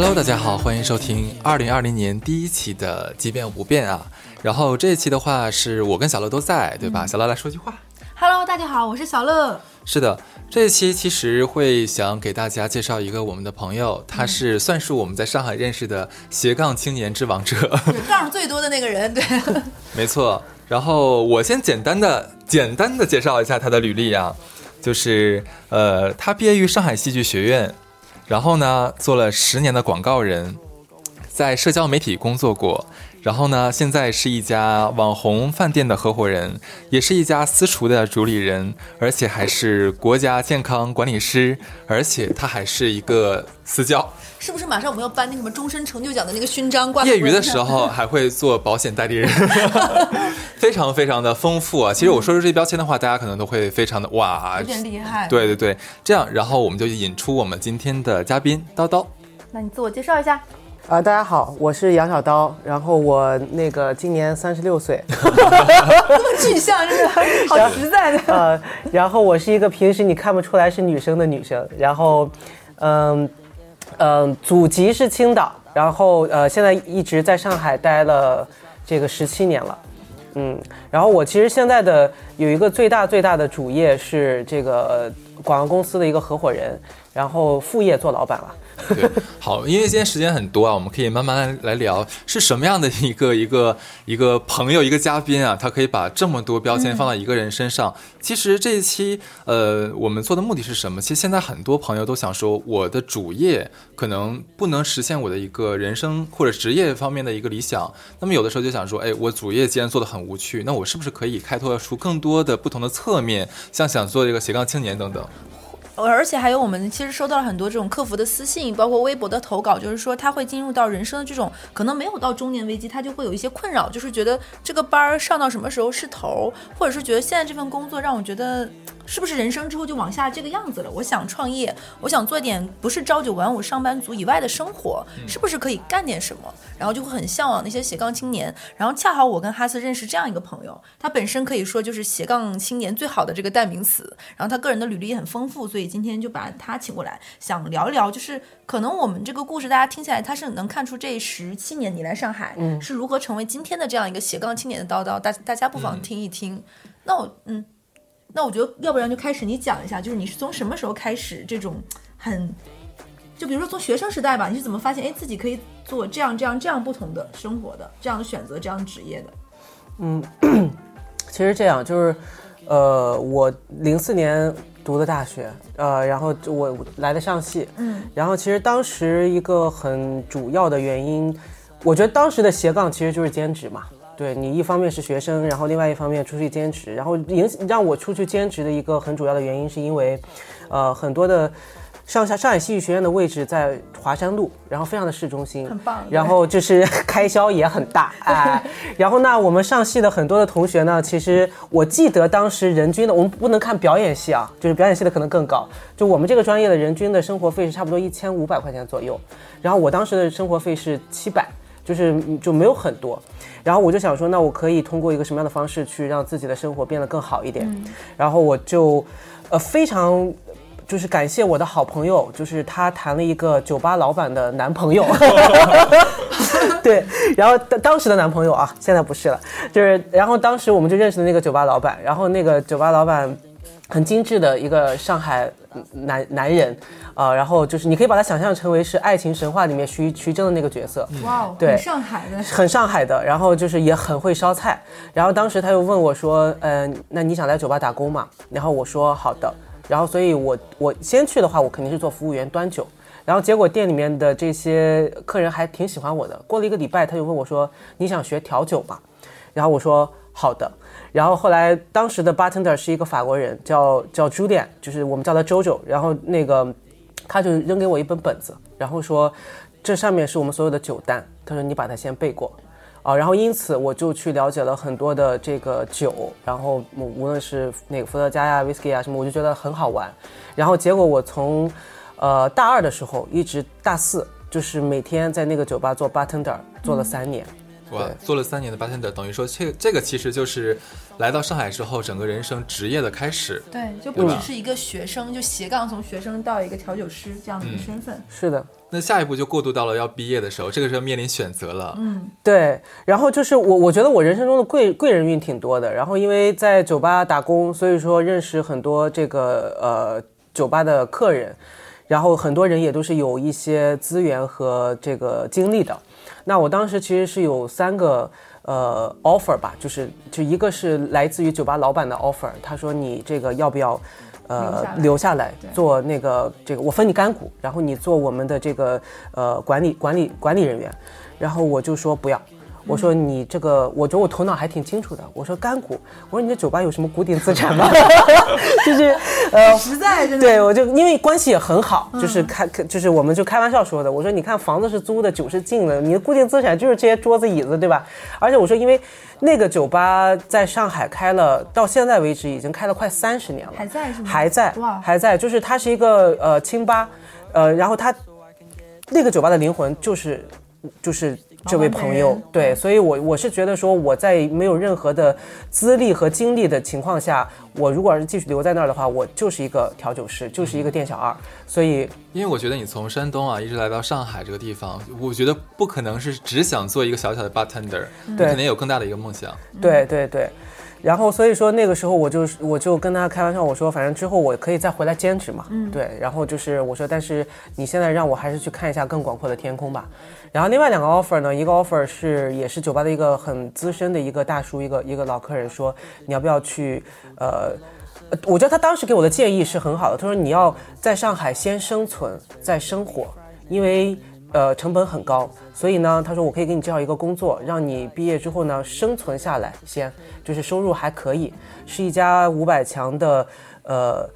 Hello，大家好，欢迎收听二零二零年第一期的《即便不变》啊。然后这一期的话，是我跟小乐都在，对吧？小乐来说句话。Hello，大家好，我是小乐。是的，这一期其实会想给大家介绍一个我们的朋友，他是算是我们在上海认识的斜杠青年之王者。杠最多的那个人，对。没错。然后我先简单的、简单的介绍一下他的履历啊，就是呃，他毕业于上海戏剧学院，然后呢，做了十年的广告人，在社交媒体工作过。然后呢，现在是一家网红饭店的合伙人，也是一家私厨的主理人，而且还是国家健康管理师，而且他还是一个私教。是不是马上我们要颁那什么终身成就奖的那个勋章挂？业余的时候还会做保险代理人，非常非常的丰富啊！其实我说出这些标签的话，大家可能都会非常的哇，有点厉害。对对对，这样，然后我们就引出我们今天的嘉宾叨叨。那你自我介绍一下。啊、大家好，我是杨小刀，然后我那个今年三十六岁，这么具象，真的好实在的。呃，然后我是一个平时你看不出来是女生的女生，然后，嗯嗯，祖籍是青岛，然后呃，现在一直在上海待了这个十七年了，嗯，然后我其实现在的有一个最大最大的主业是这个广告公司的一个合伙人，然后副业做老板了。对，好，因为今天时间很多啊，我们可以慢慢来聊，是什么样的一个一个一个朋友，一个嘉宾啊，他可以把这么多标签放到一个人身上。其实这一期，呃，我们做的目的是什么？其实现在很多朋友都想说，我的主业可能不能实现我的一个人生或者职业方面的一个理想，那么有的时候就想说，哎，我主业既然做的很无趣，那我是不是可以开拓出更多的不同的侧面，像想做这个斜杠青年等等。而且还有，我们其实收到了很多这种客服的私信，包括微博的投稿，就是说他会进入到人生的这种可能没有到中年危机，他就会有一些困扰，就是觉得这个班儿上到什么时候是头，或者是觉得现在这份工作让我觉得是不是人生之后就往下这个样子了？我想创业，我想做一点不是朝九晚五上班族以外的生活，是不是可以干点什么？然后就会很向往那些斜杠青年。然后恰好我跟哈斯认识这样一个朋友，他本身可以说就是斜杠青年最好的这个代名词，然后他个人的履历也很丰富，所以今天就把他请过来，想聊一聊，就是可能我们这个故事大家听起来，他是能看出这十七年你来上海、嗯是如何成为今天的这样一个斜杠青年的叨叨，大大家不妨听一听。那我嗯。那我觉得，要不然就开始你讲一下，就是你是从什么时候开始这种很，就比如说从学生时代吧，你是怎么发现哎自己可以做这样这样这样不同的生活的，这样的选择，这样职业的？嗯 其实这样就是，呃，我零四年读的大学，呃，然后我来的上戏，嗯，然后其实当时一个很主要的原因，我觉得当时的斜杠其实就是兼职嘛。对你一方面是学生，然后另外一方面出去兼职，然后影让我出去兼职的一个很主要的原因是因为，呃，很多的上下上海戏剧学院的位置在华山路，然后非常的市中心，很棒然后就是 开销也很大，哎，然后呢，我们上戏的很多的同学呢，其实我记得当时人均的，我们不能看表演系啊，就是表演系的可能更高，就我们这个专业的人均的生活费是差不多一千五百块钱左右，然后我当时的生活费是七百。就是嗯就没有很多，然后我就想说，那我可以通过一个什么样的方式去让自己的生活变得更好一点？然后我就，呃，非常就是感谢我的好朋友，就是他谈了一个酒吧老板的男朋友，对，然后当当时的男朋友啊，现在不是了，就是然后当时我们就认识的那个酒吧老板，然后那个酒吧老板很精致的一个上海男男人，啊、然后就是你可以把他想象成为是爱情神话里面徐徐峥的那个角色，哇哦，对很上海的，很上海的，然后就是也很会烧菜。然后当时他又问我说：“嗯、那你想来酒吧打工嘛？”然后我说：“好的。”然后所以我我先去的话，我肯定是做服务员端酒。然后结果店里面的这些客人还挺喜欢我的。过了一个礼拜，他就问我说：“你想学调酒吗？”然后我说：“好的。”然后后来当时的 bartender 是一个法国人，叫叫 Julian，就是我们叫他周周。然后那个他就扔给我一本本子，然后说这上面是我们所有的酒单，他说你把它先背过。啊，然后因此我就去了解了很多的这个酒，然后无无论是那个伏特加呀、whisky 啊什么，我就觉得很好玩。然后结果我从呃大二的时候一直大四，就是每天在那个酒吧做 bartender 做了三年。哇，做了三年的 bartender，等于说这这个其实就是来到上海之后整个人生职业的开始。对，就不只是一个学生，就斜杠从学生到一个调酒师这样的一个身份。是的。那下一步就过渡到了要毕业的时候，这个时候面临选择了。嗯，对。然后就是我，我觉得我人生中的贵贵人运挺多的。然后因为在酒吧打工，所以说认识很多这个呃酒吧的客人，然后很多人也都是有一些资源和这个经历的。那我当时其实是有三个呃 offer 吧，就是就一个是来自于酒吧老板的 offer，他说你这个要不要？呃，留下来做那个这个，我分你干股，然后你做我们的这个呃管理管理管理人员，然后我就说不要。我说你这个，我觉得我头脑还挺清楚的。我说干股，我说你这酒吧有什么固定资产吗？就是呃，实在。对，我就因为关系也很好，就是开，就是我们就开玩笑说的。我说你看房子是租的，酒是进的，你的固定资产就是这些桌子椅子，对吧？而且我说，因为那个酒吧在上海开了，到现在为止已经开了快三十年了，还在是吗？还在，还在，就是它是一个呃清吧，呃，然后它那个酒吧的灵魂就是就是。这位朋友，对，所以，我我是觉得说，我在没有任何的资历和经历的情况下，我如果要是继续留在那儿的话，我就是一个调酒师，就是一个店小二。所以，因为我觉得你从山东啊一直来到上海这个地方，我觉得不可能是只想做一个小小的 bartender，你肯定有更大的一个梦想。对对对。然后所以说那个时候我就我就跟他开玩笑，我说反正之后我可以再回来兼职嘛，嗯，对。然后就是我说，但是你现在让我还是去看一下更广阔的天空吧。然后另外两个 offer 呢，一个 offer 是也是酒吧的一个很资深的一个大叔，一个一个老客人说你要不要去，呃，我觉得他当时给我的建议是很好的，他说你要在上海先生存再生活，因为。呃，成本很高，所以呢，他说我可以给你介绍一个工作，让你毕业之后呢生存下来，先就是收入还可以，是一家五百强的呃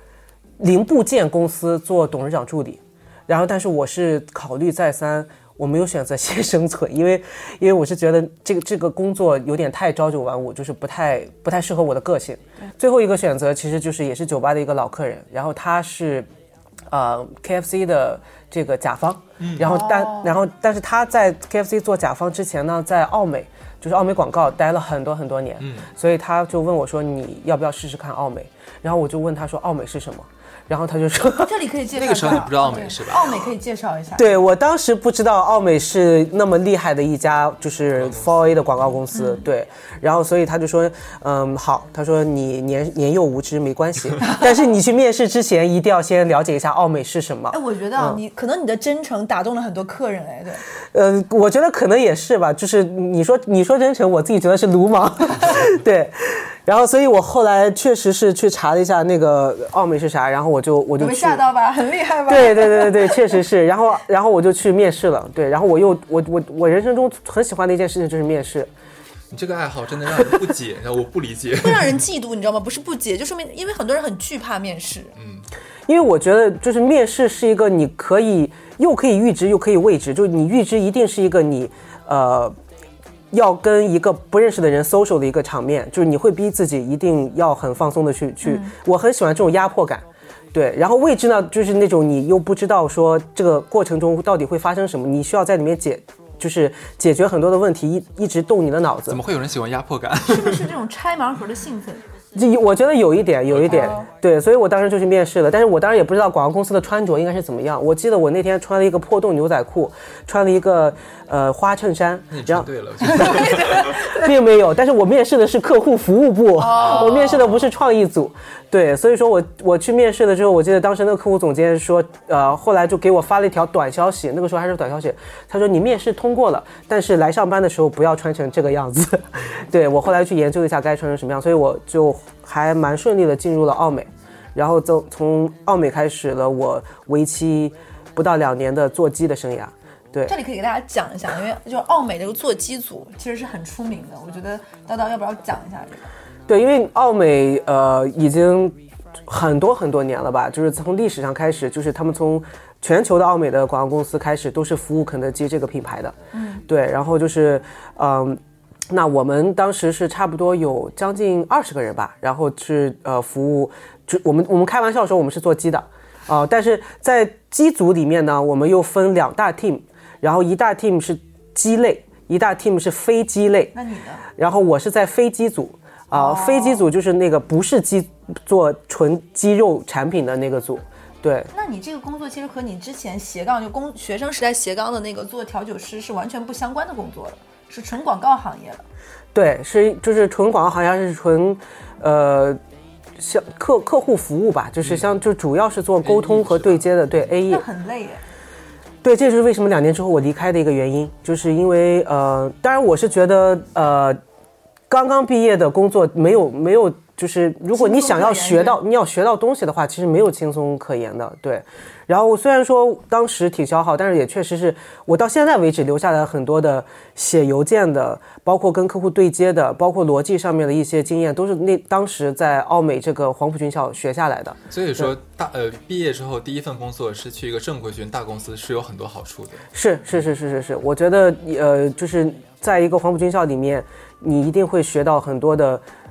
零部件公司做董事长助理。然后，但是我是考虑再三，我没有选择先生存，因为因为我是觉得这个这个工作有点太朝九晚五，就是不太不太适合我的个性。最后一个选择其实就是也是酒吧的一个老客人，然后他是呃 KFC 的。这个甲方，然后但然后但是他在 KFC 做甲方之前呢，在奥美就是奥美广告待了很多很多年，所以他就问我说你要不要试试看奥美？然后我就问他说奥美是什么？然后他就说：“ 这里可以介绍。”那个时候你不知道奥美是吧？奥美可以介绍一下。对我当时不知道奥美是那么厉害的一家就是 Four A 的广告公司。对，然后所以他就说：“嗯，好。”他说：“你年年幼无知没关系，但是你去面试之前一定要先了解一下奥美是什么。”哎，我觉得你可能你的真诚打动了很多客人。哎，对。呃，我觉得可能也是吧。就是你说你说真诚，我自己觉得是鲁莽。对。然后，所以我后来确实是去查了一下那个奥美是啥，然后我就我就被吓到吧，很厉害吧？对对对对确实是。然后然后我就去面试了，对，然后我又我我我人生中很喜欢的一件事情就是面试。你这个爱好真的让人不解，然后我不理解，会让人嫉妒，你知道吗？不是不解，就说明因为很多人很惧怕面试。嗯，因为我觉得就是面试是一个你可以又可以预知又可以未知，就是你预知一定是一个你呃。要跟一个不认识的人 social 的一个场面，就是你会逼自己一定要很放松的去去。我很喜欢这种压迫感，对。然后未知呢，就是那种你又不知道说这个过程中到底会发生什么，你需要在里面解，就是解决很多的问题，一一直动你的脑子。怎么会有人喜欢压迫感？是不是这种拆盲盒的兴奋？我觉得有一点，有一点，对，所以我当时就去面试了。但是我当然也不知道广告公司的穿着应该是怎么样。我记得我那天穿了一个破洞牛仔裤，穿了一个呃花衬衫，你这样对了，并没有。但是我面试的是客户服务部，我面试的不是创意组。对，所以说我我去面试了之后，我记得当时那个客户总监说，呃，后来就给我发了一条短消息，那个时候还是短消息，他说你面试通过了，但是来上班的时候不要穿成这个样子。对我后来去研究一下该穿成什么样，所以我就还蛮顺利的进入了奥美，然后就从奥美开始了我为期不到两年的做机的生涯。对，这里可以给大家讲一下，因为就是奥美这个做机组其实是很出名的，我觉得叨叨要不要讲一下这个？对，因为奥美呃已经很多很多年了吧，就是从历史上开始，就是他们从全球的奥美的广告公司开始，都是服务肯德基这个品牌的。嗯，对，然后就是嗯，那我们当时是差不多有将近二十个人吧，然后是呃服务，就我们我们开玩笑说我们是做鸡的，啊，但是在机组里面呢，我们又分两大 team，然后一大 team 是鸡类。一大 team 是非鸡类，那你呢？然后我是在飞机组啊、哦飞机组就是那个不是鸡做纯鸡肉产品的那个组，对。那你这个工作其实和你之前斜杠就工学生时代斜杠的那个做调酒师是完全不相关的工作了，是纯广告行业了。对，是就是纯广告行业，是纯，呃，像客客户服务吧，就是像就主要是做沟通和对接的，对 A E 那。很累耶。对，这就是为什么两年之后我离开的一个原因，就是因为呃，当然我是觉得呃，刚刚毕业的工作没有没有，就是如果你想要学到你要学到东西的话，其实没有轻松可言的。对，然后虽然说当时挺消耗，但是也确实是我到现在为止留下来很多的写邮件的，包括跟客户对接的，包括逻辑上面的一些经验，都是那当时在奥美这个黄埔军校学下来的。所以说大呃毕业之后第一份工作是去一个正规军大公司是有很多好处的。是是是是是是，我觉得呃，就是在一个黄埔军校里面，你一定会学到很多的，嗯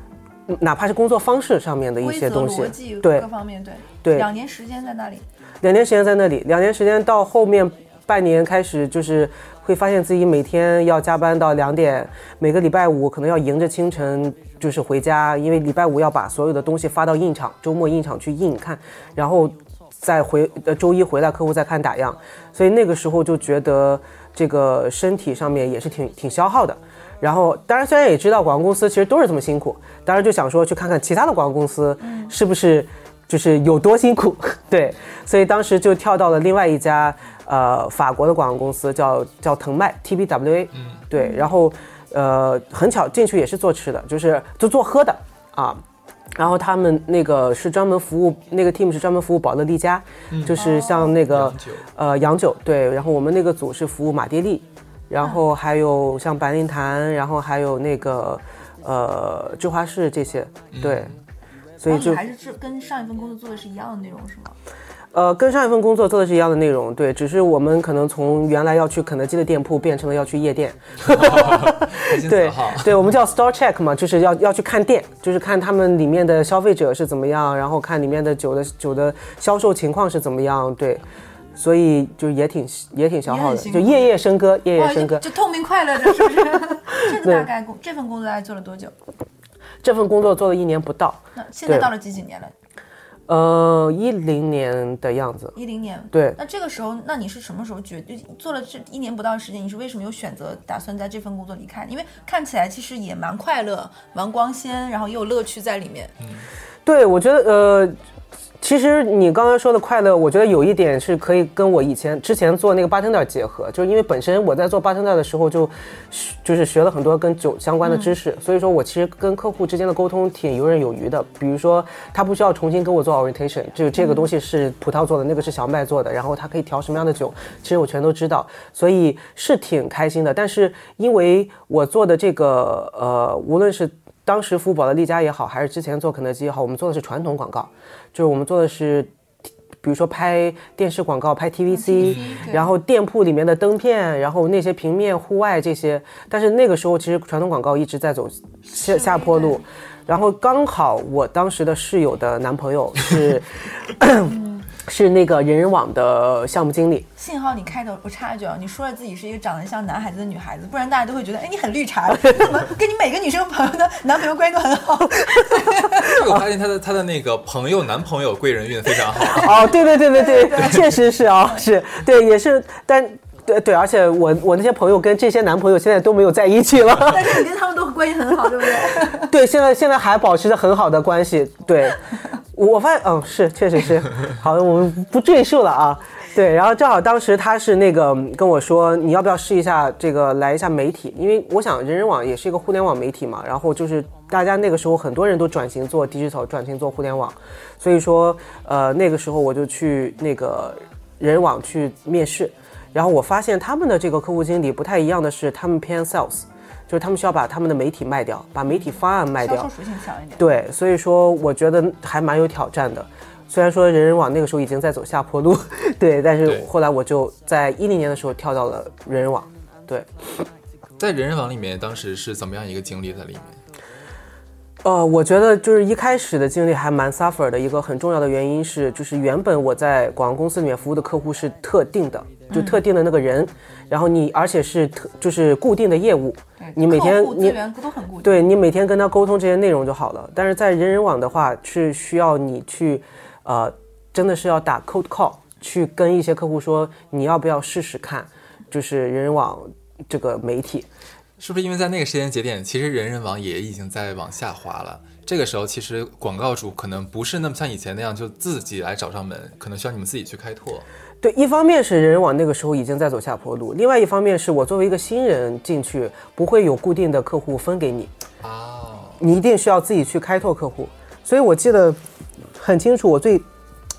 哪怕是工作方式上面的一些东西。对各方面对对两年时间在那里，两年时间在那里，两年时间到后面半年开始，就是会发现自己每天要加班到两点，每个礼拜五可能要迎着清晨就是回家，因为礼拜五要把所有的东西发到印厂，周末印厂去印看，然后再回呃周一回来客户再看打样，所以那个时候就觉得这个身体上面也是挺挺消耗的。然后，当然虽然也知道广告公司其实都是这么辛苦，当然就想说去看看其他的广告公司是不是就是有多辛苦，对，所以当时就跳到了另外一家呃法国的广告公司，叫叫腾麦 TBWA，嗯，对，然后呃很巧进去也是做吃的，就是就做喝的啊。然后他们那个是专门服务，那个 team 是专门服务宝乐利家，就是像那个呃洋酒，对。然后我们那个组是服务马爹利，然后还有像白令潭，然后还有那个呃芝华士这些，对。所以就还是这跟上一份工作做的是一样的内容是吗？呃，跟上一份工作做的是一样的内容，对，只是我们可能从原来要去肯德基的店铺变成了要去夜店，对。对，我们叫 store check 嘛，就是要要去看店，就是看他们里面的消费者是怎么样，然后看里面的酒的酒的销售情况是怎么样，对，所以就也挺也挺消耗的，就夜夜笙歌，夜夜，笙歌就。就透明快乐着，是不是？这个 大概工这份工作大概做了多久？这份工作做了一年不到，那现在到了几几年了？呃，一零年的样子，一零年。对。那这个时候，那你是什么时候决就做了这一年不到的时间？你是为什么又选择打算在这份工作离开？因为看起来其实也蛮快乐、蛮光鲜，然后也有乐趣在里面。对，我觉得呃，其实你刚刚说的快乐，我觉得有一点是可以跟我以前之前做那个 bartender 结合，就是因为本身我在做 bartender 的时候就就是学了很多跟酒相关的知识，所以说我其实跟客户之间的沟通挺游刃有余的。比如说他不需要重新跟我做 orientation，就这个东西是葡萄做的，那个是小麦做的，然后他可以调什么样的酒，其实我全都知道，所以是挺开心的。但是因为我做的这个呃，无论是当时服务宝的利家也好，还是之前做肯德基也好，我们做的是传统广告，就是我们做的是，比如说拍电视广告、拍 TVC，对。然后店铺里面的灯片，然后那些平面、户外这些。但是那个时候其实传统广告一直在走下下坡路，然后刚好我当时的室友的男朋友是 是那个人人网的项目经理，幸好你开头不插一句啊，你说了自己是一个长得像男孩子的女孩子，不然大家都会觉得，哎，你很绿茶，怎么跟你每个女生朋友的男朋友关系都很好？我发现他的他的那个朋友男朋友贵人运非常好。哦，对对对对对，确实是啊、是对，也是，但对对，而且我我那些朋友跟这些男朋友现在都没有在一起了，但是你跟他们都关系很好，对不对？对，现在现在还保持着很好的关系，对，我发现，嗯，是，确实是，好的，我们不赘述了啊。对，然后正好当时他是那个跟我说，你要不要试一下这个来一下媒体？因为我想人人网也是一个互联网媒体嘛，然后就是大家那个时候很多人都转型做 digital，转型做互联网，所以说呃那个时候我就去那个人网去面试，然后我发现他们的这个客户经理不太一样的是，他们偏 sales，就是他们需要把他们的媒体卖掉，把媒体方案卖掉销售。属性强一点。对，所以说我觉得还蛮有挑战的。虽然说人人网那个时候已经在走下坡路，对，但是后来我就在一零年的时候跳到了人人网，对，在人人网里面，当时是怎么样一个经历在里面？呃，我觉得就是一开始的经历还蛮 suffer 的，一个很重要的原因是，就是原本我在广告公司里面服务的客户是特定的，就特定的那个人，然后你而且是特就是固定的业务，你每天你资源都很固定。对你每天跟他沟通这些内容就好了。但是在人人网的话，是需要你去，呃，真的是要打 cold call 去跟一些客户说，你要不要试试看，就是人人网这个媒体。是不是因为在那个时间节点，其实人人网也已经在往下滑了？这个时候，其实广告主可能不是那么像以前那样就自己来找上门，可能需要你们自己去开拓。对，一方面是人人网那个时候已经在走下坡路，另外一方面是我作为一个新人进去，不会有固定的客户分给你，哦，你一定需要自己去开拓客户。所以我记得很清楚，我最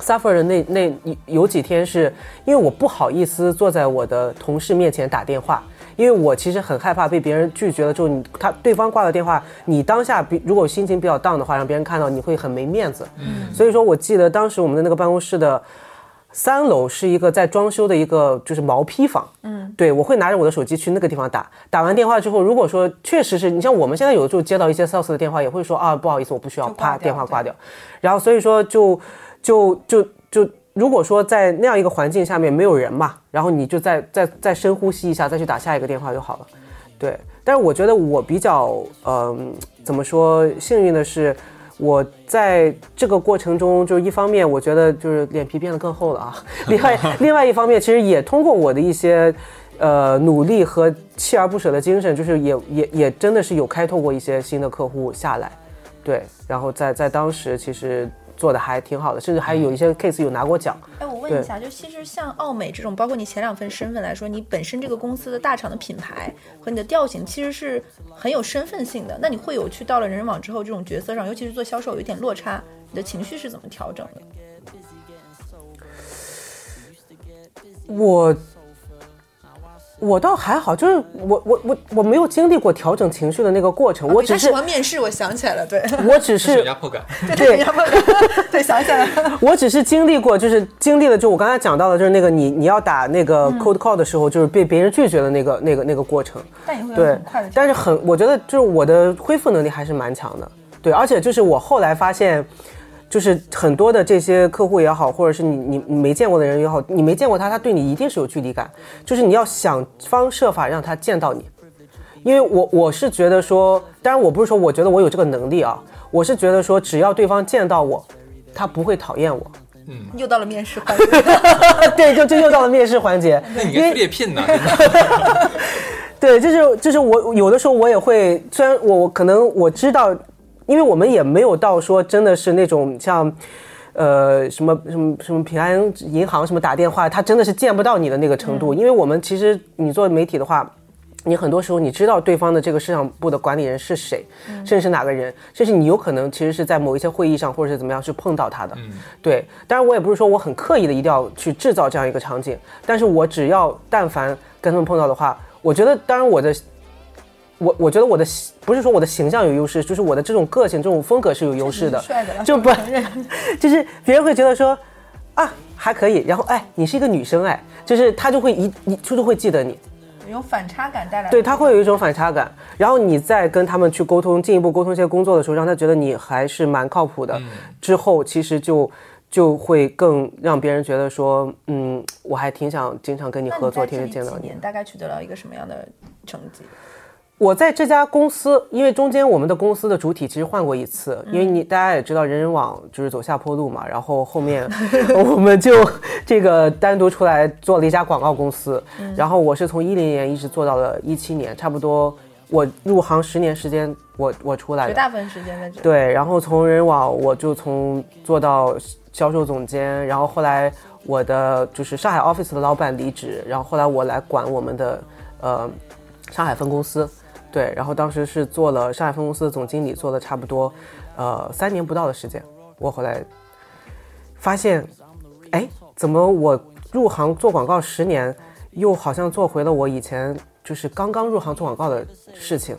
suffer 的那那有几天是因为我不好意思坐在我的同事面前打电话。因为我其实很害怕被别人拒绝了之后，你他对方挂了电话，你当下比如果心情比较 down 的话，让别人看到你会很没面子。嗯，所以说我记得当时我们的那个办公室的三楼是一个在装修的一个就是毛坯房。嗯，对我会拿着我的手机去那个地方打，打完电话之后，如果说确实是你像我们现在有的时候接到一些 sales 的电话，也会说啊不好意思，我不需要，啪电话挂掉。然后所以说就就就就。如果说在那样一个环境下面没有人嘛，然后你就再再再深呼吸一下，再去打下一个电话就好了。对，但是我觉得我比较嗯，怎么说幸运的是，我在这个过程中，就是一方面我觉得就是脸皮变得更厚了啊，另外 另外一方面其实也通过我的一些呃努力和锲而不舍的精神，就是也也也真的是有开拓过一些新的客户下来。对，然后在在当时其实。做的还挺好的，甚至还有一些 case 有拿过奖。哎，我问一下，就其实像奥美这种，包括你前两份身份来说，你本身这个公司的大厂的品牌和你的调性，其实是很有身份性的。那你会有去到了人人网之后，这种角色上，尤其是做销售，有一点落差，你的情绪是怎么调整的？我。我倒还好，就是我我我我没有经历过调整情绪的那个过程，我只是喜欢面试，我想起来了，对，我只是 压迫感，对压迫感，对想起来了，我只是经历过，就是经历了，就我刚才讲到的，就是那个你你要打那个 cold call 的时候，就是被别人拒绝的那个那个那个过程，但也会对很快的，但是很，我觉得就是我的恢复能力还是蛮强的，对，而且就是我后来发现。就是很多的这些客户也好，或者是你你没见过的人也好，你没见过他，他对你一定是有距离感。就是你要想方设法让他见到你，因为我我是觉得说，当然我不是说我觉得我有这个能力啊，我是觉得说只要对方见到我，他不会讨厌我。嗯，又到了面试环节，对，就就又到了面试环节。那你该猎聘呢？对，就是就是我有的时候我也会，虽然我可能我知道。因为我们也没有到说真的是那种像，呃，什么什么什么平安银行什么打电话，他真的是见不到你的那个程度。因为我们其实你做媒体的话，你很多时候你知道对方的这个市场部的管理人是谁，甚至是哪个人，甚至你有可能其实是在某一些会议上或者是怎么样去碰到他的。对，当然我也不是说我很刻意的一定要去制造这样一个场景，但是我只要但凡跟他们碰到的话，我觉得当然我的。我我觉得我的不是说我的形象有优势，就是我的这种个性、这种风格是有优势的，就不 就是别人会觉得说啊还可以，然后哎你是一个女生哎，就是他就会一一就会记得你，有反差感带来，对他会有一种反差感，然后你再跟他们去沟通，进一步沟通一些工作的时候，让他觉得你还是蛮靠谱的，之后其实就就会更让别人觉得说嗯我还挺想经常跟你合作，天天见到你。大概取得了一个什么样的成绩？我在这家公司，因为中间我们的公司的主体其实换过一次，因为你大家也知道人人网就是走下坡路嘛，然后后面 我们就这个单独出来做了一家广告公司，然后我是从一零年一直做到了一七年，差不多我入行十年时间，我我出来，绝大部分时间在这。对，然后从人人网我就从做到销售总监，然后后来我的就是上海 office 的老板离职，然后后来我来管我们的呃上海分公司。对，然后当时是做了上海分公司的总经理，做了差不多，呃，三年不到的时间。我后来发现，哎，怎么我入行做广告十年，又好像做回了我以前就是刚刚入行做广告的事情？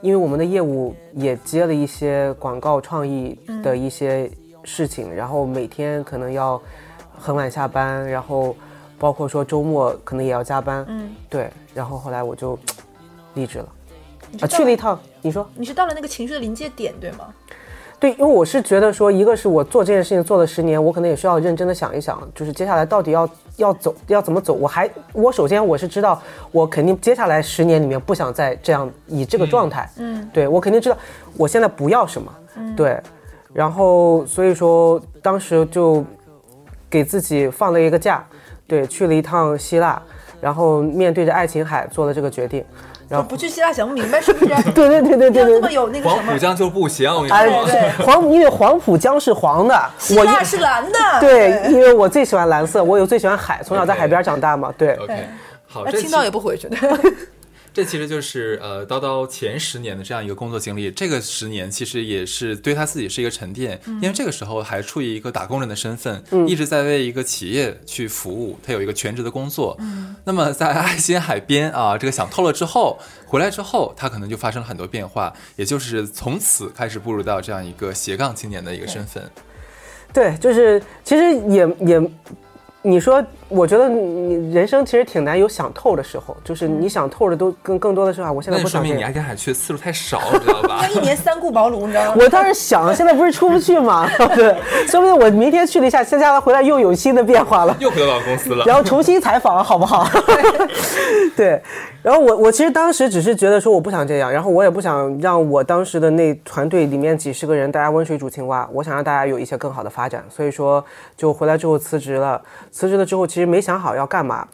因为我们的业务也接了一些广告创意的一些事情，然后每天可能要很晚下班，然后包括说周末可能也要加班。嗯，对，然后后来我就 离职了。啊，去了一趟，你说你是到了那个情绪的临界点，对吗？对，因为我是觉得说，一个是我做这件事情做了十年，我可能也需要认真的想一想，就是接下来到底要要走要怎么走。我还我首先我是知道，我肯定接下来十年里面不想再这样以这个状态。嗯，对我肯定知道我现在不要什么。嗯，对，然后所以说当时就给自己放了一个假，对，去了一趟希腊，然后面对着爱琴海做了这个决定。然后不去希腊想不明白是不是？对对对对对对么有那个什么黄浦？江就不行，哎。对黄因为黄浦江是黄的，希腊是蓝的。对，因为我最喜欢蓝色，我有最喜欢海，从小在海边长大嘛。对，OK，好，那青岛也不回去的。这其实就是呃叨叨前十年的这样一个工作经历。这个十年其实也是对他自己是一个沉淀，因为这个时候还处于一个打工人的身份，一直在为一个企业去服务，他有一个全职的工作。那么在爱心海边啊，这个想透了之后，回来之后，他可能就发生了很多变化，也就是从此开始步入到这样一个斜杠青年的一个身份。对，就是其实也也，你说，我觉得你人生其实挺难有想透的时候，就是你想透的都更更多的是啊，我现在不想这样就说明你爱。琴海去的次数太少，你知道吧他？一年三顾茅庐，你知道吗？我当时想，现在不是出不去嘛，对，说不定我明天去了一下，接下来回来又有新的变化了。又回到老公司了。然后重新采访，好不好？对，然后我我其实当时只是觉得说我不想这样，然后我也不想让我当时的那团队里面几十个人大家温水煮青蛙，我想让大家有一些更好的发展，所以说就回来之后辞职了。辞职了之后，其实没想好要干嘛，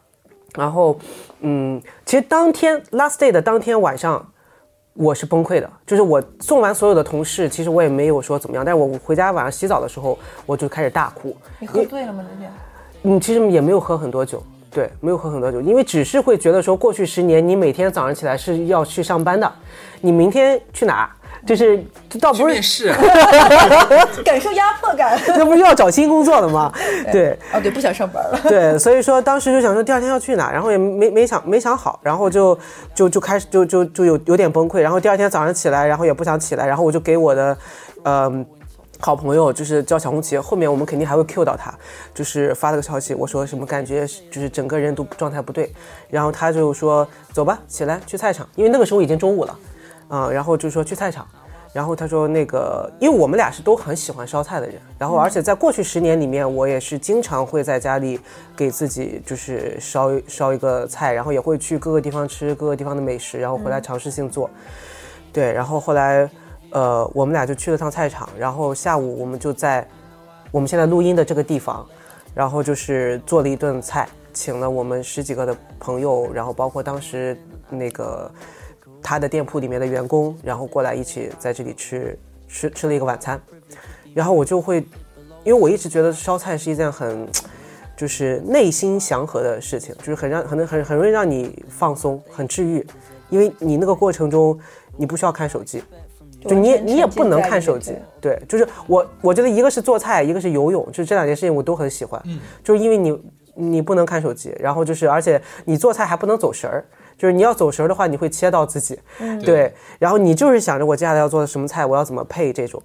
然后嗯，其实当天 last day 的当天晚上。我是崩溃的，就是我送完所有的同事，其实我也没有说怎么样，但是我回家晚上洗澡的时候，我就开始大哭。你喝醉了吗？那天？嗯，其实也没有喝很多酒，对，没有喝很多酒，因为只是会觉得说，过去十年你每天早上起来是要去上班的，你明天去哪？就是倒不是，面试，感受压迫感。那不是要找新工作了吗？对哦，对，不想上班了。对，所以说当时就想说第二天要去哪，然后也没没想没想好，然后就就就开始就就就有有点崩溃，然后第二天早上起来，然后也不想起来，然后我就给我的，嗯、好朋友就是叫小红旗，后面我们肯定还会 Q 到他，就是发了个消息，我说什么感觉就是整个人都状态不对，然后他就说走吧，起来去菜场，因为那个时候已经中午了，啊、然后就说去菜场。然后他说那个，因为我们俩是都很喜欢烧菜的人，然后而且在过去十年里面，我也是经常会在家里给自己就是烧烧一个菜，然后也会去各个地方吃各个地方的美食，然后回来尝试性做。对，然后后来，呃，我们俩就去了趟菜场，然后下午我们就在我们现在录音的这个地方，然后就是做了一顿菜，请了我们十几个的朋友，然后包括当时那个他的店铺里面的员工，然后过来一起在这里吃吃吃了一个晚餐，然后我就会，因为我一直觉得烧菜是一件很。就是内心祥和的事情，就是很让很很很容易让你放松，很治愈，因为你那个过程中你不需要看手机，就你你也不能看手机，对，就是我我觉得一个是做菜，一个是游泳，就是这两件事情我都很喜欢，嗯就是因为你你不能看手机，然后就是而且你做菜还不能走神儿，就是你要走神儿的话，你会切到自己，对，然后你就是想着我接下来要做的什么菜，我要怎么配这种，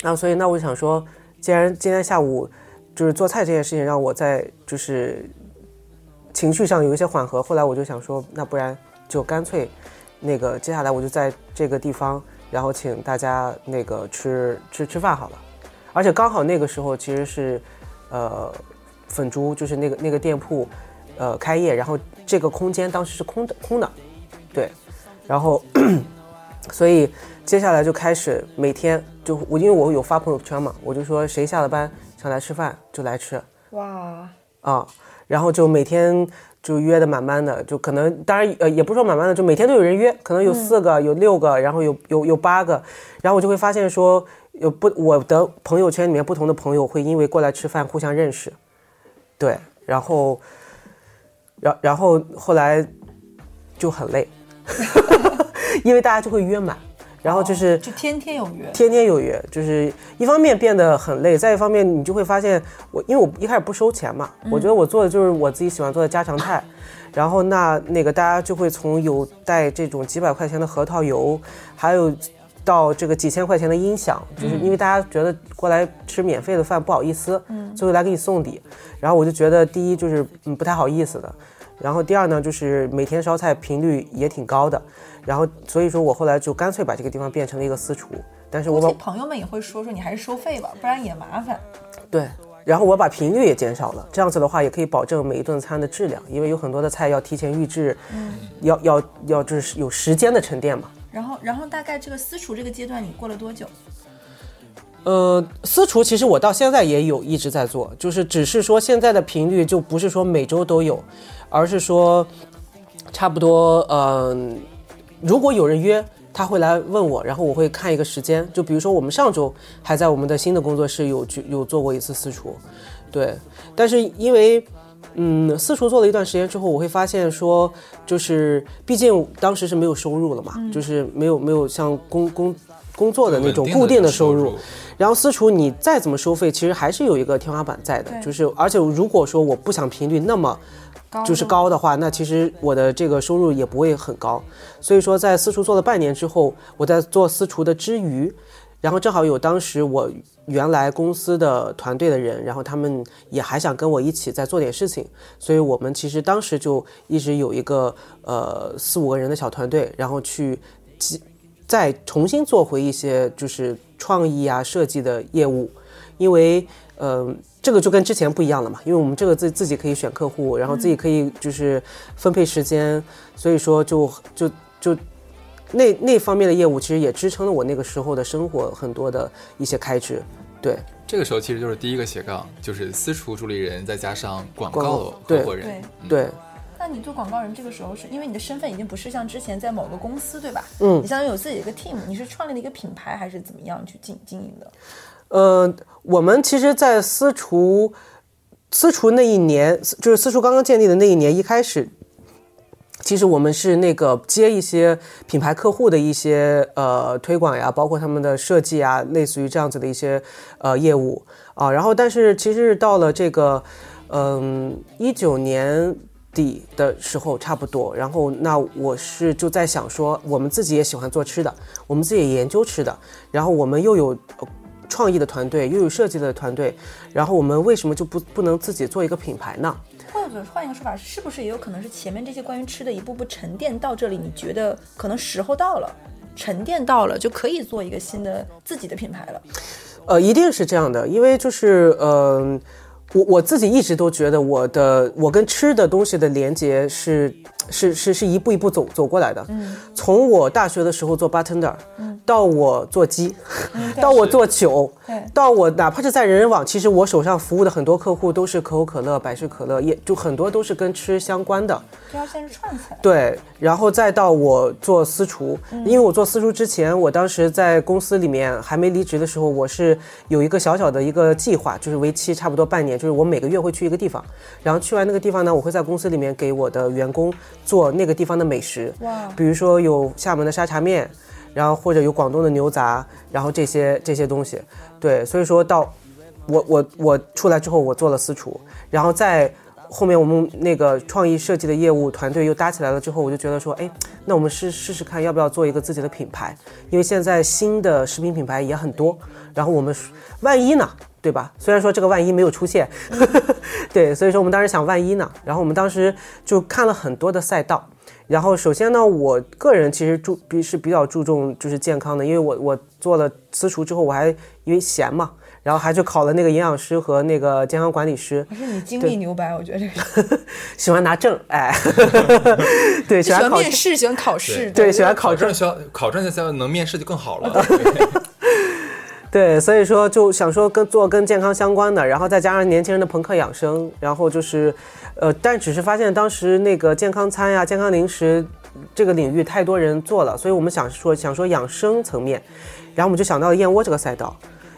然后所以那我就想说，既然今天下午就是做菜这件事情让我在就是情绪上有一些缓和，后来我就想说，那不然就干脆那个接下来我就在这个地方，然后请大家那个吃吃吃饭好了，而且刚好那个时候其实是呃粉猪就是那个那个店铺呃开业，然后这个空间当时是空的空的，对，然后所以接下来就开始每天就我因为我有发朋友圈嘛，我就说谁下了班想来吃饭就来吃哇，啊，然后就每天就约的满满的，就可能当然呃也不是说满满的，就每天都有人约，可能有四个、有六个，然后有有有八个，然后我就会发现说有不我的朋友圈里面不同的朋友会因为过来吃饭互相认识，对，然后然然后后来就很累，因为大家就会约满，然后就是。就天天有约。天天有约，就是一方面变得很累，再一方面你就会发现我，因为我一开始不收钱嘛，我觉得我做的就是我自己喜欢做的家常菜，然后那那个大家就会从有带这种几百块钱的核桃油，还有到这个几千块钱的音响，就是因为大家觉得过来吃免费的饭不好意思，嗯。所以来给你送礼，然后我就觉得第一就是嗯不太好意思的，然后第二呢，就是每天烧菜频率也挺高的，然后所以说我后来就干脆把这个地方变成了一个私厨，但是我把朋友们也会说说你还是收费吧，不然也麻烦。对，然后我把频率也减少了，这样子的话也可以保证每一顿餐的质量，因为有很多的菜要提前预制，要要要就是有时间的沉淀嘛。然后，然后大概这个私厨这个阶段你过了多久？呃，私厨其实我到现在也有一直在做，就是只是说现在的频率就不是说每周都有，而是说差不多，嗯、如果有人约，他会来问我，然后我会看一个时间，就比如说我们上周还在我们的新的工作室有去有做过一次私厨，对，但是因为。嗯，私厨做了一段时间之后，我会发现说，就是毕竟当时是没有收入了嘛，就是没有没有像工工工作的那种固定的收入，然后私厨你再怎么收费，其实还是有一个天花板在的，就是而且如果说我不想频率那么高就是高的话，那其实我的这个收入也不会很高。所以说在私厨做了半年之后，我在做私厨的之余，然后正好有当时我原来公司的团队的人，然后他们也还想跟我一起再做点事情，所以我们其实当时就一直有一个呃四五个人的小团队，然后去继再重新做回一些就是创意啊设计的业务，因为呃这个就跟之前不一样了嘛，因为我们这个自自己可以选客户，然后自己可以就是分配时间，所以说就就就那那方面的业务其实也支撑了我那个时候的生活很多的一些开支，对。这个时候其实就是第一个斜杠，就是私厨助理人，再加上广广告合伙人对。嗯对，那你做广告人这个时候是因为你的身份已经不是像之前在某个公司对吧？嗯你相当于有自己的一个 team，你是创立了一个品牌还是怎么样去经经营的？呃，我们其实，在私厨私厨那一年，就是私厨刚刚建立的那一年，一开始，其实我们是那个接一些品牌客户的一些呃推广呀，包括他们的设计啊，类似于这样子的一些呃业务啊。然后，但是其实到了这个嗯一九年。底的时候差不多，然后那我是就在想说，我们自己也喜欢做吃的，我们自己也研究吃的，然后我们又有创意的团队，又有设计的团队，然后我们为什么就不不能自己做一个品牌呢？或者换一个说法，是不是也有可能是前面这些关于吃的一步步沉淀到这里，你觉得可能时候到了，沉淀到了，就可以做一个新的自己的品牌了？呃，一定是这样的，因为就是呃，我我自己一直都觉得我的我跟吃的东西的连接是是是是一步一步走走过来的。嗯，从我大学的时候做 bartender，嗯，到我做鸡，到我做酒，到我哪怕是在人人网，其实我手上服务的很多客户都是可口可乐、百事可乐，也就很多都是跟吃相关的。这条线是串起来的。对，然后再到我做私厨，因为我做私厨之前，我当时在公司里面还没离职的时候，我是有一个小小的一个计划，就是为期差不多半年，就是我每个月会去一个地方，然后去完那个地方呢，我会在公司里面给我的员工做那个地方的美食，哇。比如说有厦门的沙茶面，然后或者有广东的牛杂，然后这些这些东西，对，所以说到我我我出来之后，我做了私厨，然后在后面我们那个创意设计的业务团队又搭起来了之后，我就觉得说，哎，那我们试试试看要不要做一个自己的品牌，因为现在新的食品品牌也很多，然后我们万一呢，对吧？虽然说这个万一没有出现，对，所以说我们当时想万一呢，然后我们当时就看了很多的赛道。然后首先呢，我个人其实注比是比较注重就是健康的，因为我我做了私厨之后，我还因为闲嘛，然后还去考了那个营养师和那个健康管理师，可是你经历牛掰，我觉得这个 喜欢拿证，哎，对，喜喜欢考证，欢面试，喜欢考试，对，喜欢考证考证，需要考证才能面试就更好了。对，所以说就想说跟做跟健康相关的，然后再加上年轻人的朋克养生，然后就是，呃，但只是发现当时那个健康餐呀、健康零食这个领域太多人做了，所以我们想说想说养生层面，然后我们就想到了燕窝这个赛道，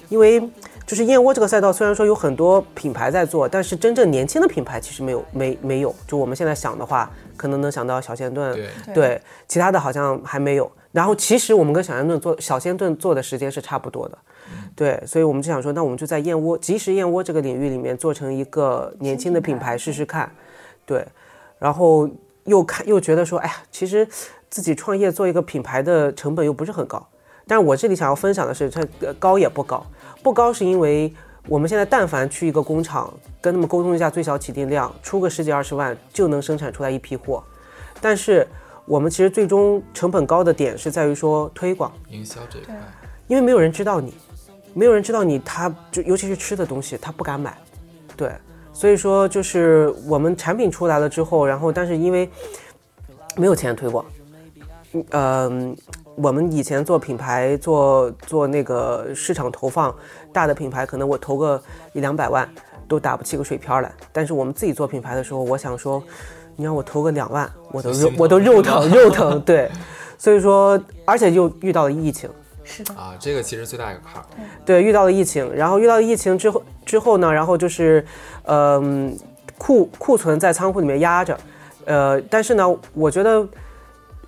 因为就是燕窝这个赛道虽然说有很多品牌在做，但是真正年轻的品牌其实没有没没有，就我们现在想的话，可能能想到小鲜炖，对对，其他的好像还没有。然后其实我们跟小鲜炖做小鲜炖做的时间是差不多的，对，所以我们就想说，那我们就在燕窝即食燕窝这个领域里面做成一个年轻的品牌试试看，对，然后又看又觉得说，哎呀，其实自己创业做一个品牌的成本又不是很高，但是我这里想要分享的是，它呃高也不高，不高是因为我们现在但凡去一个工厂跟他们沟通一下最小起订量，出个十几二十万就能生产出来一批货。但是我们其实最终成本高的点是在于说推广，营销这一块，因为没有人知道你，没有人知道你，他就尤其是吃的东西，他不敢买，对，所以说就是我们产品出来了之后，然后但是因为没有钱推广，嗯、我们以前做品牌做做那个市场投放，大的品牌可能我投个一两百万都打不起个水漂来，但是我们自己做品牌的时候，我想说，你让我投个两万，我都肉我都肉疼肉疼，对，所以说而且又遇到了疫情。是的，啊，这个其实最大一个坎儿。对，遇到了疫情，然后遇到了疫情之后之后呢，然后就是，嗯、库库存在仓库里面压着，呃，但是呢，我觉得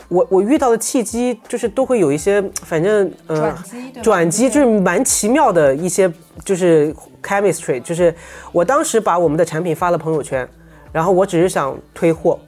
我我遇到的契机就是都会有一些，反正呃转机转机就是蛮奇妙的一些，就是 chemistry，就是我当时把我们的产品发了朋友圈，然后我只是想推货，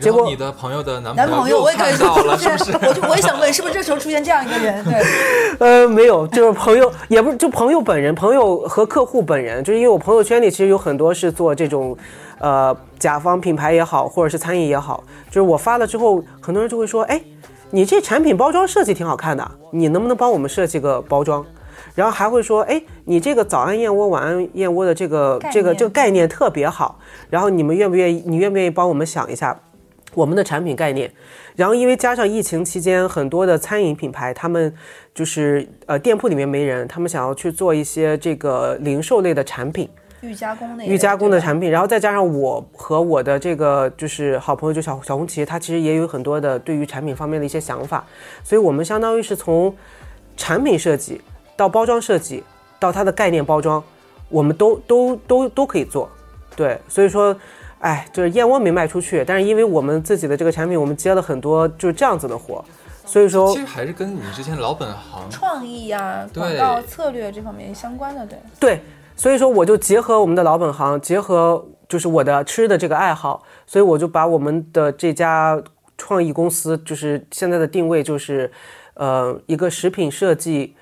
结果你的朋友的男男朋友我也感觉看到了，是不是？我就我也想问，是不是这时候出现这样一个人？对，呃，没有，就是朋友，也不是就朋友本人，朋友和客户本人，就是因为我朋友圈里其实有很多是做这种，呃，甲方品牌也好，或者是餐饮也好，就是我发了之后，很多人就会说，哎，你这产品包装设计挺好看的，你能不能帮我们设计个包装？然后还会说，哎，你这个早安燕窝、晚安燕窝的这个这个这个概念特别好，然后你们愿不愿意？你愿不愿意帮我们想一下我们的产品概念？然后因为加上疫情期间，很多的餐饮品牌他们就是呃店铺里面没人，他们想要去做一些这个零售类的产品，预加工那预加工的，产品，然后再加上我和我的这个就是好朋友就小小红旗，他其实也有很多的对于产品方面的一些想法，所以我们相当于是从产品设计到包装设计到它的概念包装，我们都都都都可以做，对，所以说。哎，就是燕窝没卖出去，但是因为我们自己的这个产品，我们接了很多就是这样子的活，所以说其实还是跟你之前老本行创意啊、广对告策略这方面相关的，对。对，所以说我就结合我们的老本行，结合就是我的吃的这个爱好，所以我就把我们的这家创意公司，就是现在的定位就是，呃，一个食品设计，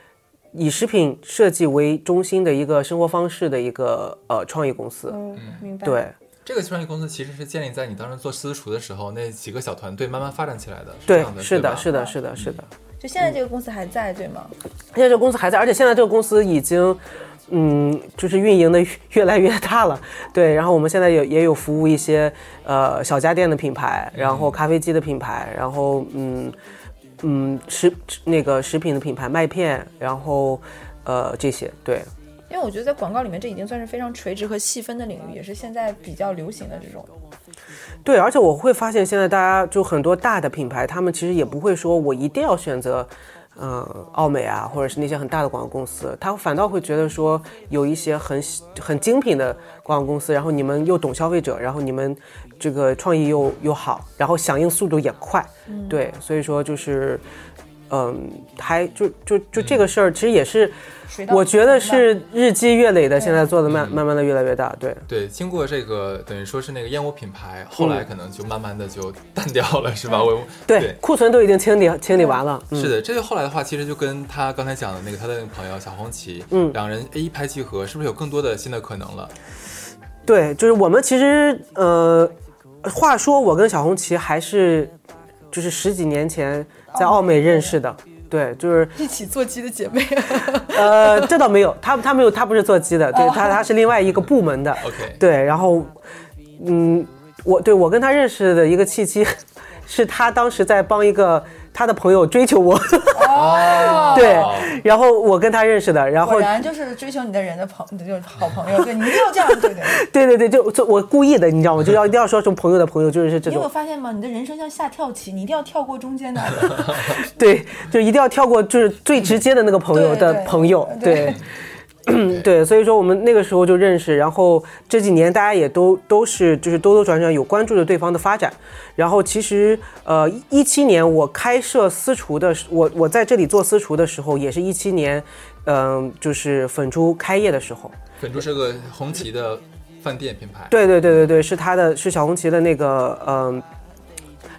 以食品设计为中心的一个生活方式的一个呃创意公司。嗯，明白。，对这个创业公司其实是建立在你当时做私厨的时候，那几个小团队慢慢发展起来的。对是的，是的，是的，是的。就现在这个公司还在，对吗？现在这个公司还在，而且现在这个公司已经，嗯，就是运营的越来越大了。对，然后我们现在也也有服务一些呃小家电的品牌，然后咖啡机的品牌，然后嗯嗯食那个食品的品牌麦片，然后呃这些对。因为我觉得在广告里面，这已经算是非常垂直和细分的领域，也是现在比较流行的这种。对，而且我会发现现在大家就很多大的品牌，他们其实也不会说我一定要选择，嗯、奥美啊，或者是那些很大的广告公司，他反倒会觉得说有一些很很精品的广告公司，然后你们又懂消费者，然后你们这个创意又又好，然后响应速度也快，对，所以说就是。嗯，还就就就这个事儿，其实也是，我觉得是日积月累的，现在做的慢慢慢的越来越大，对。对，经过这个等于说是那个燕窝品牌，后来可能就慢慢的就淡掉了，是吧？我对对，库存都已经清理清理完了。嗯是的，这就后来的话，其实就跟他刚才讲的那个他的那个朋友小红旗，嗯两人一拍即合，是不是有更多的新的可能了？对，就是我们其实呃，话说我跟小红旗还是就是十几年前在奥美认识的。对，就是一起做鸡的姐妹。呃，这倒没有，她她没有，她不是做鸡的，对她她是另外一个部门的。OK，对，然后嗯，我对我跟她认识的一个契机，是她当时在帮一个他的朋友追求我，哦，对，然后我跟他认识的，然后果然就是追求你的人的朋，就是好朋友。对你一定要这样，对 对。对对对，就就我故意的，你知道吗？就要一定要说成朋友的朋友，就是这你有发现吗？你的人生像下跳棋，你一定要跳过中间的。对，就一定要跳过就是最直接的那个朋友的朋友，对对。对，所以说我们那个时候就认识，然后这几年大家也都都是就是兜兜转转有关注着对方的发展，然后其实呃一七年我开设私厨的时，我我在这里做私厨的时候，也是一七年，嗯、就是粉猪开业的时候，粉猪是个红旗的饭店品牌，对对对对对，是他的，是小红旗的那个，嗯、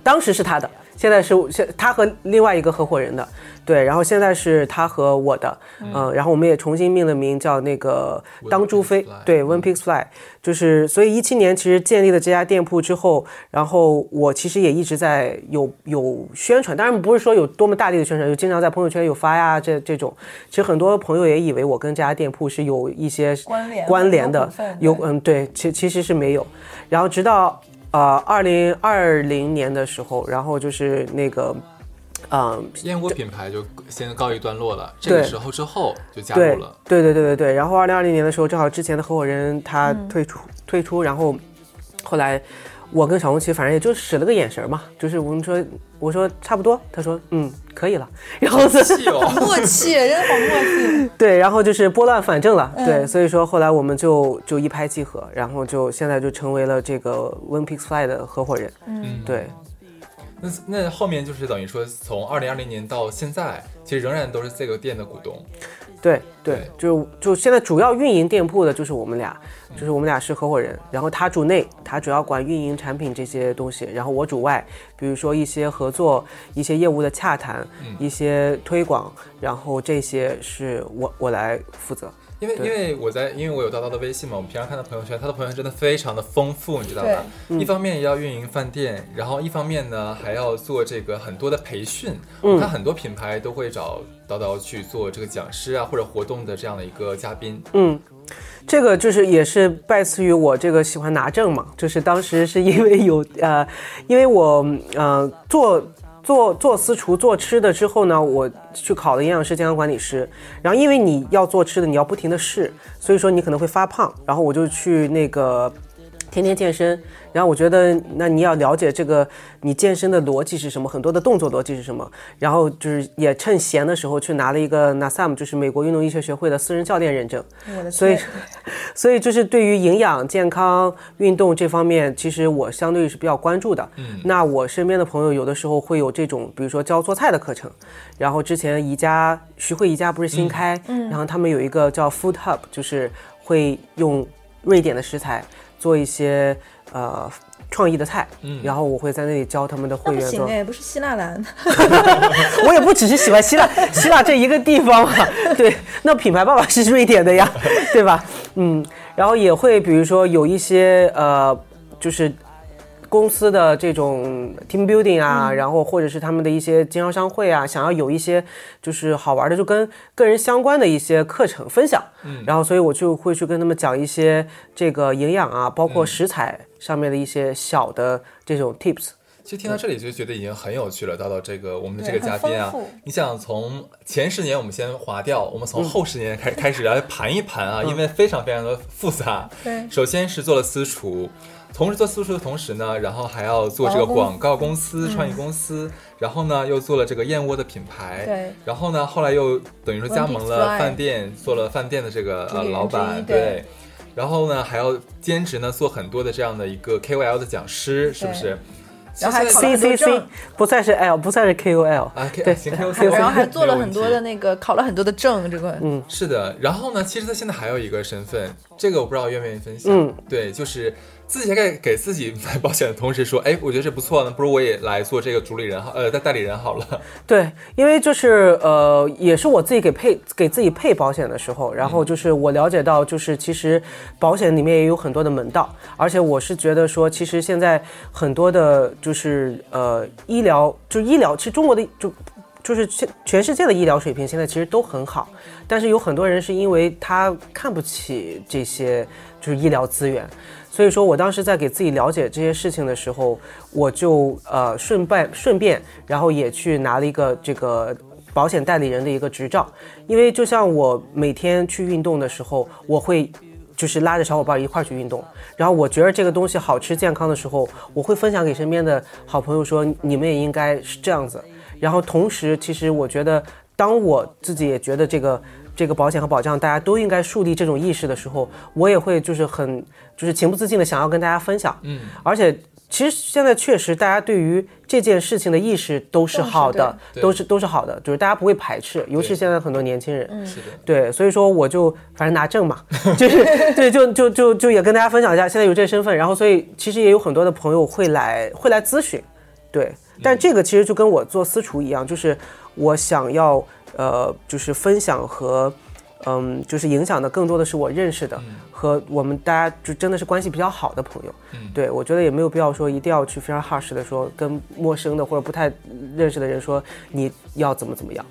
当时是他的，现在是现他和另外一个合伙人的，对，然后现在是他和我的，嗯、然后我们也重新命了名叫那个当猪飞对，One Piece Fly，就是所以一七年其实建立了这家店铺之后，然后我其实也一直在有有宣传，当然不是说有多么大力的宣传，就经常在朋友圈有发呀这这种，其实很多朋友也以为我跟这家店铺是有一些关联关联的。有嗯对，其其实是没有，然后直到呃二零二零年的时候，然后就是那个。嗯，燕窝品牌就先告一段落了，这个时候之后就加入了。对对对对对。然后二零二零年的时候，正好之前的合伙人他嗯退出、退出，然后后来我跟小红旗反正也就使了个眼神嘛，就是我们说我说差不多，他说嗯可以了，然后呢气哦，默契，真的好默契。对，然后就是拨乱反正了，嗯。对，所以说后来我们就就一拍即合，然后就现在就成为了这个 One Pix Fly 的合伙人，嗯，对。那那后面就是等于说，从二零二零年到现在，其实仍然都是这个店的股东。对对对，就就现在主要运营店铺的就是我们俩，就是我们俩是合伙人，然后他主内，他主要管运营产品这些东西，然后我主外，比如说一些合作、一些业务的洽谈、一些推广，然后这些是我我来负责。因为因为我在因为我有叨叨的微信嘛，我们平常看到朋友圈，他的朋友圈真的非常的丰富，你知道吧？一方面要运营饭店，然后一方面呢还要做这个很多的培训。我看很多品牌都会找叨叨去做这个讲师啊或者活动的这样的一个嘉宾。嗯，这个就是也是拜赐于我这个喜欢拿证嘛，就是当时是因为有呃，因为我呃做。做做私厨做吃的之后呢，我去考了营养师健康管理师，然后因为你要做吃的，你要不停的试，所以说你可能会发胖，然后我就去那个天天健身，然后我觉得那你要了解这个你健身的逻辑是什么，很多的动作逻辑是什么，然后就是也趁闲的时候去拿了一个 NASM，就是美国运动医学学会的私人教练认证，我的所以，所以就是对于营养、健康、运动这方面，其实我相对是比较关注的。嗯，那我身边的朋友有的时候会有这种，比如说教做菜的课程，然后之前宜家徐汇宜家不是新开，嗯，然后他们有一个叫 Food Hub，就是会用瑞典的食材做一些呃创意的菜，嗯，然后我会在那里教他们的会员做。不行哎，不是希腊蓝，我也不只是喜欢希腊，希腊这一个地方嘛，对，那品牌爸爸是瑞典的呀，对吧？嗯，然后也会比如说有一些呃，就是公司的这种 team building 啊，然后或者是他们的一些经销商会啊，想要有一些就是好玩的，就跟个人相关的一些课程分享，嗯，然后所以我就会去跟他们讲一些这个营养啊，包括食材上面的一些小的这种 tips。其实听到这里就觉得已经很有趣了。到到这个我们的这个嘉宾啊你想从前十年我们先划掉，我们从后十年开开始来盘一盘啊，因为非常非常的复杂。对首先是做了私厨。同时做私厨的同时呢，然后还要做这个广告公司、创意公司，然后呢又做了这个燕窝的品牌，对，然后呢后来又等于说加盟了饭店，做了饭店的这个呃老板，一对。然后呢还要兼职呢做很多的这样的一个 KOL 的讲师，是不是？然后还现在考了 C 很多 C C 证。不算是 L，不算是 K O L。啊，对行 KOL，然后还做了很多的那个，考了很多的证，这个。嗯，是的，然后呢，其实他现在还有一个身份，这个我不知道愿不愿意分享。嗯，对，就是自己还给给自己买保险的同时说，哎，我觉得这不错呢，不如我也来做这个主理人好，呃，代代理人好了。对，因为就是呃，也是我自己给配给自己配保险的时候，然后就是我了解到，就是其实保险里面也有很多的门道，而且我是觉得说，其实现在很多的，就是呃医疗，就医疗，其实中国的就。就是全全世界的医疗水平现在其实都很好，但是有很多人是因为他看不起这些就是医疗资源，所以说我当时在给自己了解这些事情的时候，我就呃顺便顺便，然后也去拿了一个这个保险代理人的一个执照，因为就像我每天去运动的时候，我会。就是拉着小伙伴一块去运动，然后我觉得这个东西好吃健康的时候，我会分享给身边的好朋友说，你们也应该是这样子。然后同时，其实我觉得，当我自己也觉得这个这个保险和保障大家都应该树立这种意识的时候，我也会就是很就是情不自禁的想要跟大家分享。嗯，而且其实现在确实大家对于这件事情的意识都是好的，对。都是都是好的，就是大家不会排斥，尤其对现在很多年轻人。是的，对，所以说我就反正拿证嘛，就是对，就就就就也跟大家分享一下，现在有这个身份，然后所以其实也有很多的朋友会来会来咨询，对，但这个其实就跟我做私厨一样，就是我想要呃，就是分享和嗯，就是影响的更多的是我认识的和我们大家就真的是关系比较好的朋友。对我觉得也没有必要说一定要去非常 harsh 的说跟陌生的或者不太认识的人说你要怎么怎么样。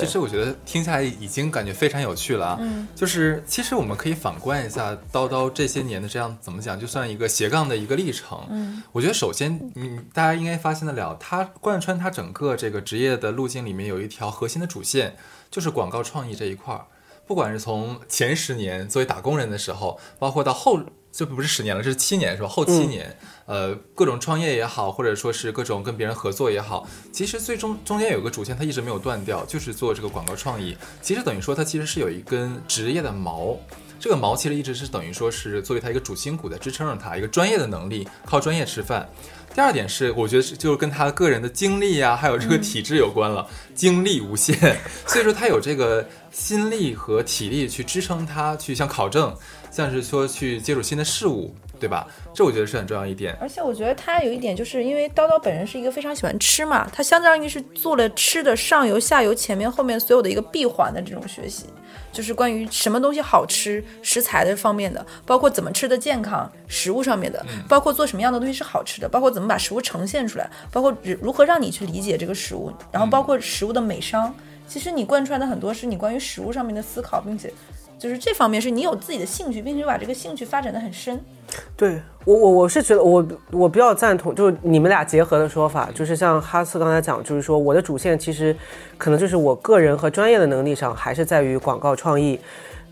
对其实我觉得听下来已经感觉非常有趣了啊。嗯，就是其实我们可以反观一下叨叨这些年的这样怎么讲，就算一个斜杠的一个历程。嗯，我觉得首先，嗯，大家应该发现得了，它贯穿它整个这个职业的路径里面有一条核心的主线，就是广告创意这一块儿。不管是从前十年作为打工人的时候，包括到后就不是十年了，这是七年是吧？后七年，呃，各种创业也好，或者说是各种跟别人合作也好，其实最终中间有个主线，它一直没有断掉，就是做这个广告创意。其实等于说它其实是有一根职业的毛，这个毛其实一直是等于说是作为它一个主心骨在支撑着它一个专业的能力，靠专业吃饭。第二点是，我觉得是就是跟他个人的经历呀、还有这个体质有关了，精力无限，所以说他有这个心力和体力去支撑他去像考证，像是说去接触新的事物，对吧？这我觉得是很重要一点。而且我觉得他有一点，就是因为叨叨本人是一个非常喜欢吃嘛，他相当于是做了吃的上游、下游、前面、后面所有的一个闭环的这种学习，就是关于什么东西好吃、食材的方面的，包括怎么吃的健康、食物上面的，包括做什么样的东西是好吃的，包括怎么把食物呈现出来，包括如何让你去理解这个食物，然后包括食物的美商。其实你贯穿的很多是你关于食物上面的思考，并且就是这方面是你有自己的兴趣，并且把这个兴趣发展的很深。对我我我是觉得我我比较赞同，就是你们俩结合的说法，就是像哈斯刚才讲，就是说我的主线其实可能就是我个人和专业的能力上，还是在于广告创意、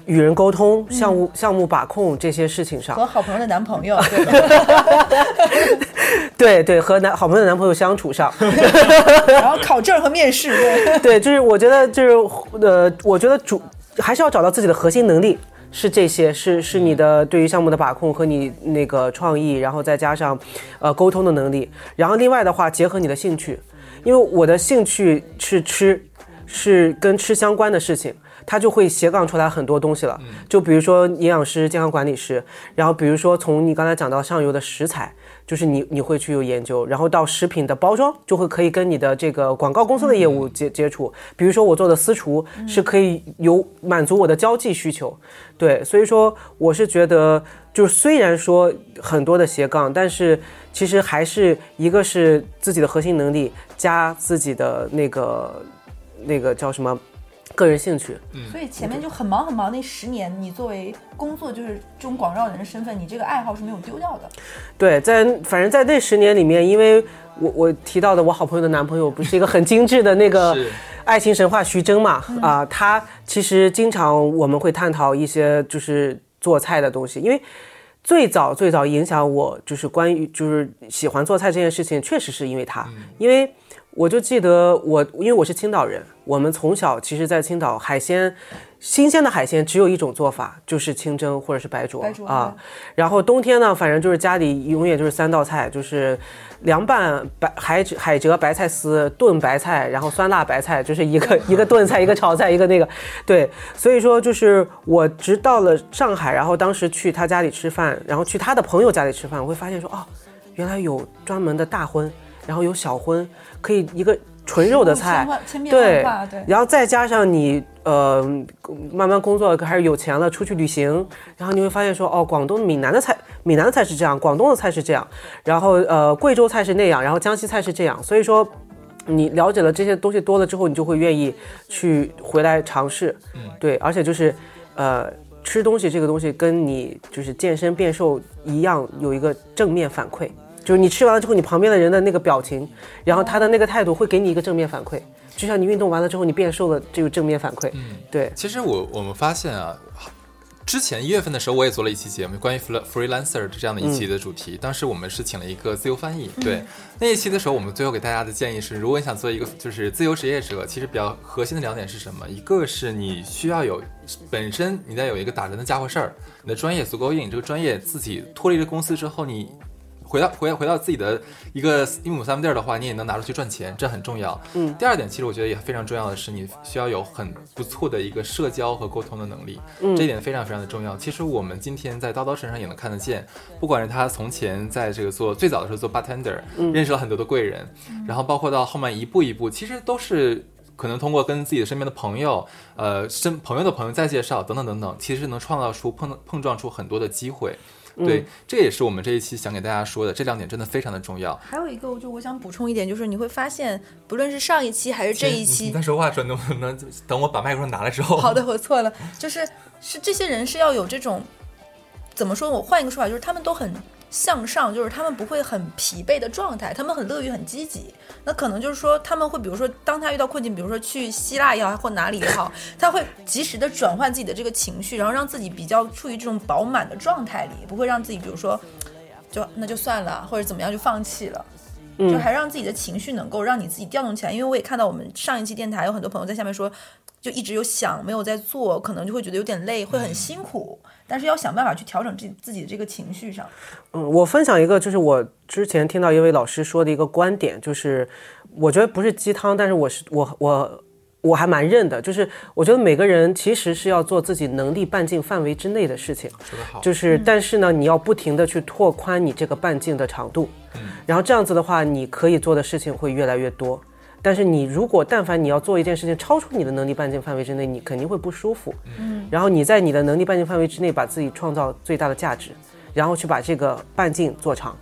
与人沟通、项目项目把控这些事情上。和好朋友的男朋友，对？对对，和男好朋友的男朋友相处上，然后考证和面试，对。对，就是我觉得就是呃，我觉得主还是要找到自己的核心能力。是这些，是是你的对于项目的把控和你那个创意，然后再加上，呃，沟通的能力，然后另外的话结合你的兴趣，因为我的兴趣是吃，是跟吃相关的事情，它就会斜杠出来很多东西了。就比如说营养师、健康管理师，然后比如说从你刚才讲到上游的食材。就是你你会去有研究，然后到食品的包装就会可以跟你的这个广告公司的业务接接触。比如说我做的私厨是可以有满足我的交际需求，对，所以说我是觉得就是虽然说很多的斜杠，但是其实还是一个是自己的核心能力加自己的那个那个叫什么个人兴趣，所以前面就很忙很忙，那十年你作为工作就是这种广告人的身份，你这个爱好是没有丢掉的。对，在反正在那十年里面，因为我我提到的我好朋友的男朋友不是一个很精致的那个爱情神话徐峥嘛啊、他其实经常我们会探讨一些就是做菜的东西，因为最早最早影响我就是关于就是喜欢做菜这件事情，确实是因为他，因为我就记得我因为我是青岛人，我们从小其实在青岛海鲜。新鲜的海鲜只有一种做法，就是清蒸或者是白灼啊。然后冬天呢，反正就是家里永远就是三道菜，就是凉拌白海海蜇白菜丝、炖白菜，然后酸辣白菜，就是一个一个炖菜，一个炒菜，一个那个。对，所以说就是我直到了上海，然后当时去他家里吃饭，然后去他的朋友家里吃饭，我会发现说，哦，原来有专门的大荤，然后有小荤，可以一个纯肉的菜对，对。然后再加上你呃慢慢工作开始有钱了，出去旅行，然后你会发现说哦，广东闽南的菜，闽南的菜是这样，广东的菜是这样，然后呃贵州菜是那样，然后江西菜是这样，所以说。你了解了这些东西多了之后，你就会愿意去回来尝试，嗯，对，而且就是，呃，吃东西这个东西跟你就是健身变瘦一样，有一个正面反馈，就是你吃完了之后，你旁边的人的那个表情，然后他的那个态度会给你一个正面反馈，就像你运动完了之后你变瘦了，这个正面反馈，嗯，对，其实我我们发现啊，之前一月份的时候，我也做了一期节目，关于 free- freelancer 这样的一期的主题。当时我们是请了一个自由翻译，对那一期的时候，我们最后给大家的建议是，如果你想做一个就是自由职业者，其实比较核心的两点是什么？一个是你需要有本身你得有一个打人的家伙事儿，你的专业足够硬，这个专业自己脱离了公司之后，你。回到回到回到自己的一个一亩三分地儿的话，你也能拿出去赚钱，这很重要。嗯。第二点，其实我觉得也非常重要的是，你需要有很不错的一个社交和沟通的能力，这一点非常非常的重要。其实我们今天在叨叨身上也能看得见，不管是他从前在这个做最早的时候做 bartender，认识了很多的贵人，然后包括到后面一步一步，其实都是。可能通过跟自己的身边的朋友，呃，身朋友的朋友再介绍等等等等，其实能创造出碰碰撞出很多的机会。对，这也是我们这一期想给大家说的，这两点真的非常的重要。还有一个，就我想补充一点，就是你会发现，不论是上一期还是这一期，你在说话的时候能不能等我把麦克风拿来之后？好的，我错了，就是是这些人是要有这种，怎么说？我换一个说法，就是他们都很。向上就是他们不会很疲惫的状态，他们很乐于很积极。那可能就是说他们会，比如说当他遇到困境，比如说去希腊也好或哪里也好，他会及时的转换自己的这个情绪，然后让自己比较处于这种饱满的状态里，不会让自己比如说就那就算了或者怎么样就放弃了，就还让自己的情绪能够让你自己调动起来。因为我也看到我们上一期电台有很多朋友在下面说。就一直有想没有在做，可能就会觉得有点累，会很辛苦。但是要想办法去调整自自己的这个情绪上。嗯，我分享一个，就是我之前听到一位老师说的一个观点，就是我觉得不是鸡汤，但是我是我我我还蛮认的。就是我觉得每个人其实是要做自己能力半径范围之内的事情。就是但是呢，你要不停的去拓宽你这个半径的长度。嗯。然后这样子的话，你可以做的事情会越来越多。但是你如果但凡你要做一件事情超出你的能力半径范围之内，你肯定会不舒服。嗯，然后你在你的能力半径范围之内，把自己创造最大的价值，然后去把这个半径做长，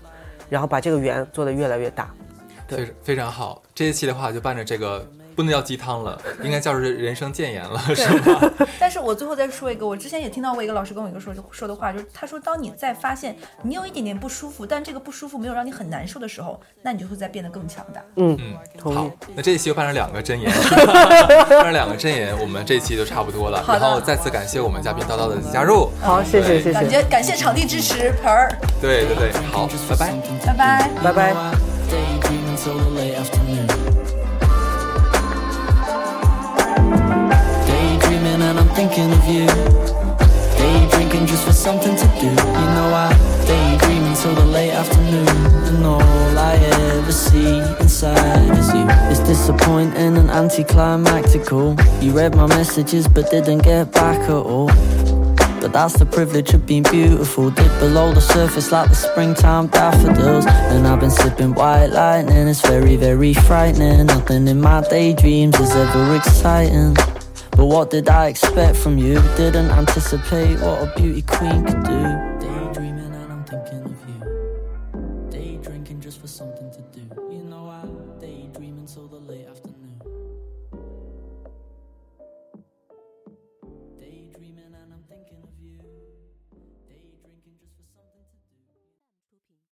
然后把这个圆做得越来越大。对，非常好。这一期的话就伴着这个。不能叫鸡汤了，应该叫是人生谏言了，是吧？但是我最后再说一个，我之前也听到过一个老师跟我一个说说的话，就是他说，当你在发现你有一点点不舒服，但这个不舒服没有让你很难受的时候，那你就会在变得更强大。嗯嗯，好，那这一期就办成两个真言，办成两个真言，我们这一期就差不多了。然后再次感谢我们嘉宾叨叨的加入，好，谢谢谢谢，感谢感谢场地支持盆儿，对对对，好，拜拜，拜拜，拜拜。Thinking of you. Day drinking just for something to do. You know I daydream until the late afternoon. And all I ever see inside is you. It's disappointing and anticlimactical. You read my messages but didn't get back at all. But that's the privilege of being beautiful. Dip below the surface like the springtime daffodils. And I've been sipping white lightning. It's very, very frightening. Nothing in my daydreams is ever exciting but what did I expect from you? Didn't anticipate what a beauty queen could do.